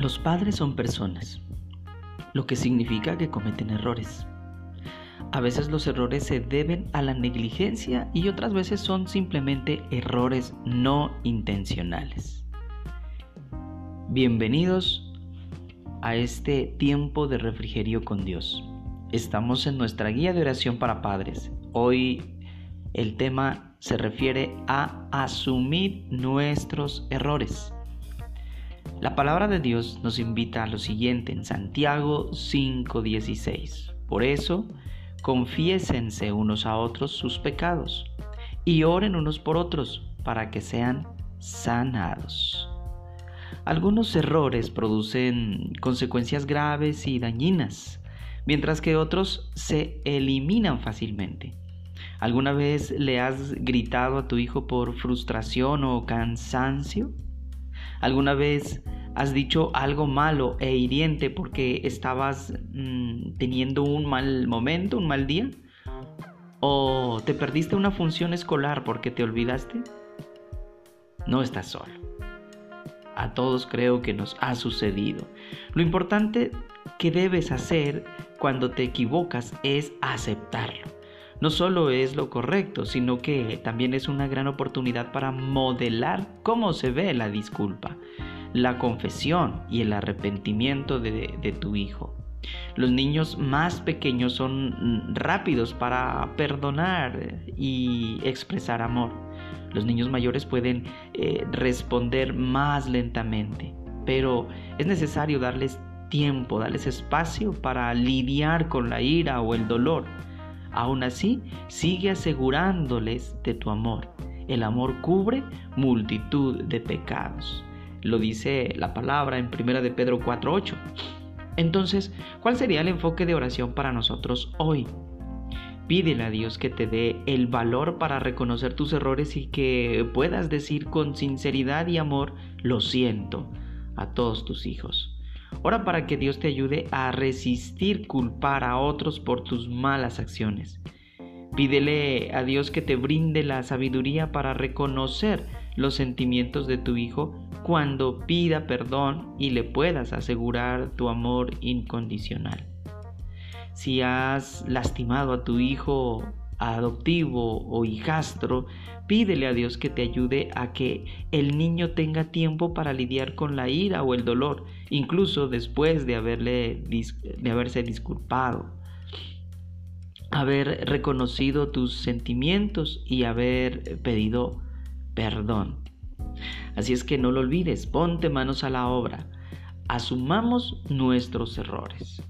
Los padres son personas, lo que significa que cometen errores. A veces los errores se deben a la negligencia y otras veces son simplemente errores no intencionales. Bienvenidos a este tiempo de refrigerio con Dios. Estamos en nuestra guía de oración para padres. Hoy el tema se refiere a asumir nuestros errores. La palabra de Dios nos invita a lo siguiente en Santiago 5:16. Por eso, confiésense unos a otros sus pecados y oren unos por otros para que sean sanados. Algunos errores producen consecuencias graves y dañinas, mientras que otros se eliminan fácilmente. ¿Alguna vez le has gritado a tu hijo por frustración o cansancio? ¿Alguna vez has dicho algo malo e hiriente porque estabas mm, teniendo un mal momento, un mal día? ¿O te perdiste una función escolar porque te olvidaste? No estás solo. A todos creo que nos ha sucedido. Lo importante que debes hacer cuando te equivocas es aceptarlo no solo es lo correcto, sino que también es una gran oportunidad para modelar cómo se ve la disculpa, la confesión y el arrepentimiento de, tu hijo. Los niños más pequeños son rápidos para perdonar y expresar amor. Los niños mayores pueden eh, responder más lentamente, pero es necesario darles tiempo, darles espacio para lidiar con la ira o el dolor Aún así, sigue asegurándoles de tu amor. El amor cubre multitud de pecados. Lo dice la palabra en 1 de Pedro 4:8. Entonces, ¿cuál sería el enfoque de oración para nosotros hoy? Pídele a Dios que te dé el valor para reconocer tus errores y que puedas decir con sinceridad y amor, lo siento, a todos tus hijos. Ora para que Dios te ayude a resistir culpar a otros por tus malas acciones. Pídele a Dios que te brinde la sabiduría para reconocer los sentimientos de tu hijo cuando pida perdón y le puedas asegurar tu amor incondicional. Si has lastimado a tu hijo adoptivo o hijastro, pídele a Dios que te ayude a que el niño tenga tiempo para lidiar con la ira o el dolor, incluso después de, haberle, de haberse disculpado, haber reconocido tus sentimientos y haber pedido perdón. Así es que no lo olvides, ponte manos a la obra, asumamos nuestros errores.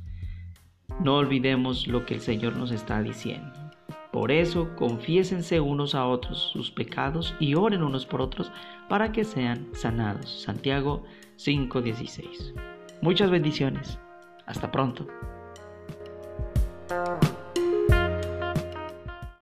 No olvidemos lo que el Señor nos está diciendo. Por eso, confiésense unos a otros sus pecados y oren unos por otros para que sean sanados. Santiago 5:16. Muchas bendiciones. Hasta pronto.